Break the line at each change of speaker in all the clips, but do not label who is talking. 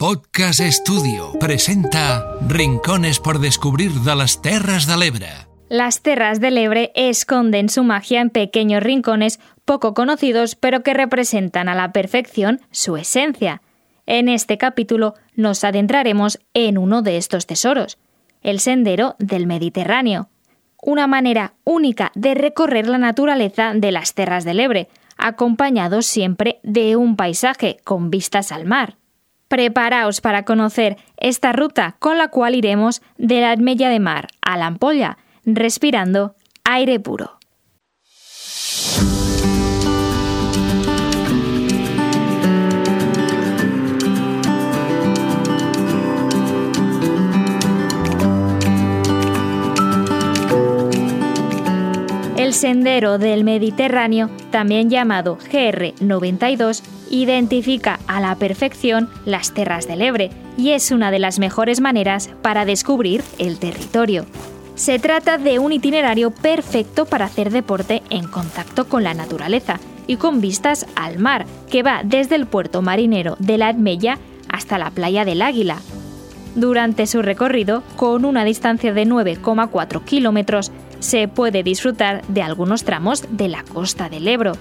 Podcast Estudio presenta Rincones por descubrir de las Terras de l'Ebre.
Las Terras del Ebre esconden su magia en pequeños rincones poco conocidos pero que representan a la perfección su esencia. En este capítulo nos adentraremos en uno de estos tesoros, el Sendero del Mediterráneo, una manera única de recorrer la naturaleza de las Terras del Ebre, acompañado siempre de un paisaje con vistas al mar. Preparaos para conocer esta ruta con la cual iremos de la Admella de Mar a la Ampolla, respirando aire puro. El sendero del Mediterráneo, también llamado GR92, identifica a la perfección las terras del Ebre y es una de las mejores maneras para descubrir el territorio. Se trata de un itinerario perfecto para hacer deporte en contacto con la naturaleza y con vistas al mar, que va desde el puerto marinero de la Admella hasta la playa del Águila. Durante su recorrido, con una distancia de 9,4 kilómetros, se puede disfrutar de algunos tramos de la costa del Ebro.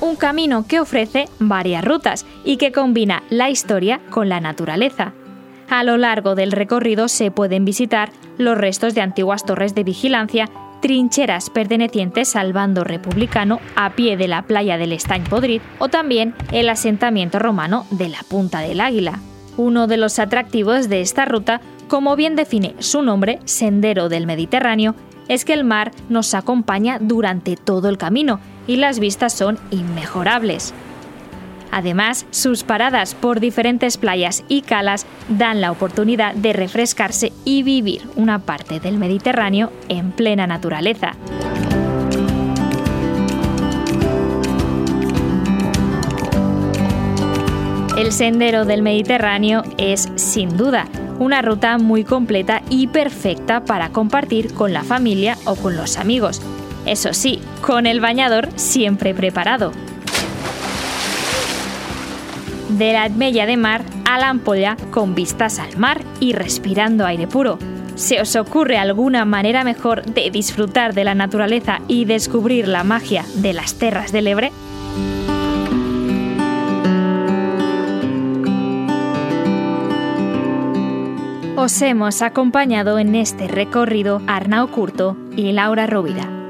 Un camino que ofrece varias rutas y que combina la historia con la naturaleza. A lo largo del recorrido se pueden visitar los restos de antiguas torres de vigilancia trincheras pertenecientes al bando republicano a pie de la playa del Estañ Podrid o también el asentamiento romano de la Punta del Águila. Uno de los atractivos de esta ruta, como bien define su nombre, Sendero del Mediterráneo, es que el mar nos acompaña durante todo el camino y las vistas son inmejorables. Además, sus paradas por diferentes playas y calas dan la oportunidad de refrescarse y vivir una parte del Mediterráneo en plena naturaleza. El sendero del Mediterráneo es, sin duda, una ruta muy completa y perfecta para compartir con la familia o con los amigos. Eso sí, con el bañador siempre preparado de la Admella de Mar a la Ampolla con vistas al mar y respirando aire puro. ¿Se os ocurre alguna manera mejor de disfrutar de la naturaleza y descubrir la magia de las terras del Ebre? Os hemos acompañado en este recorrido Arnau Curto y Laura Rovira.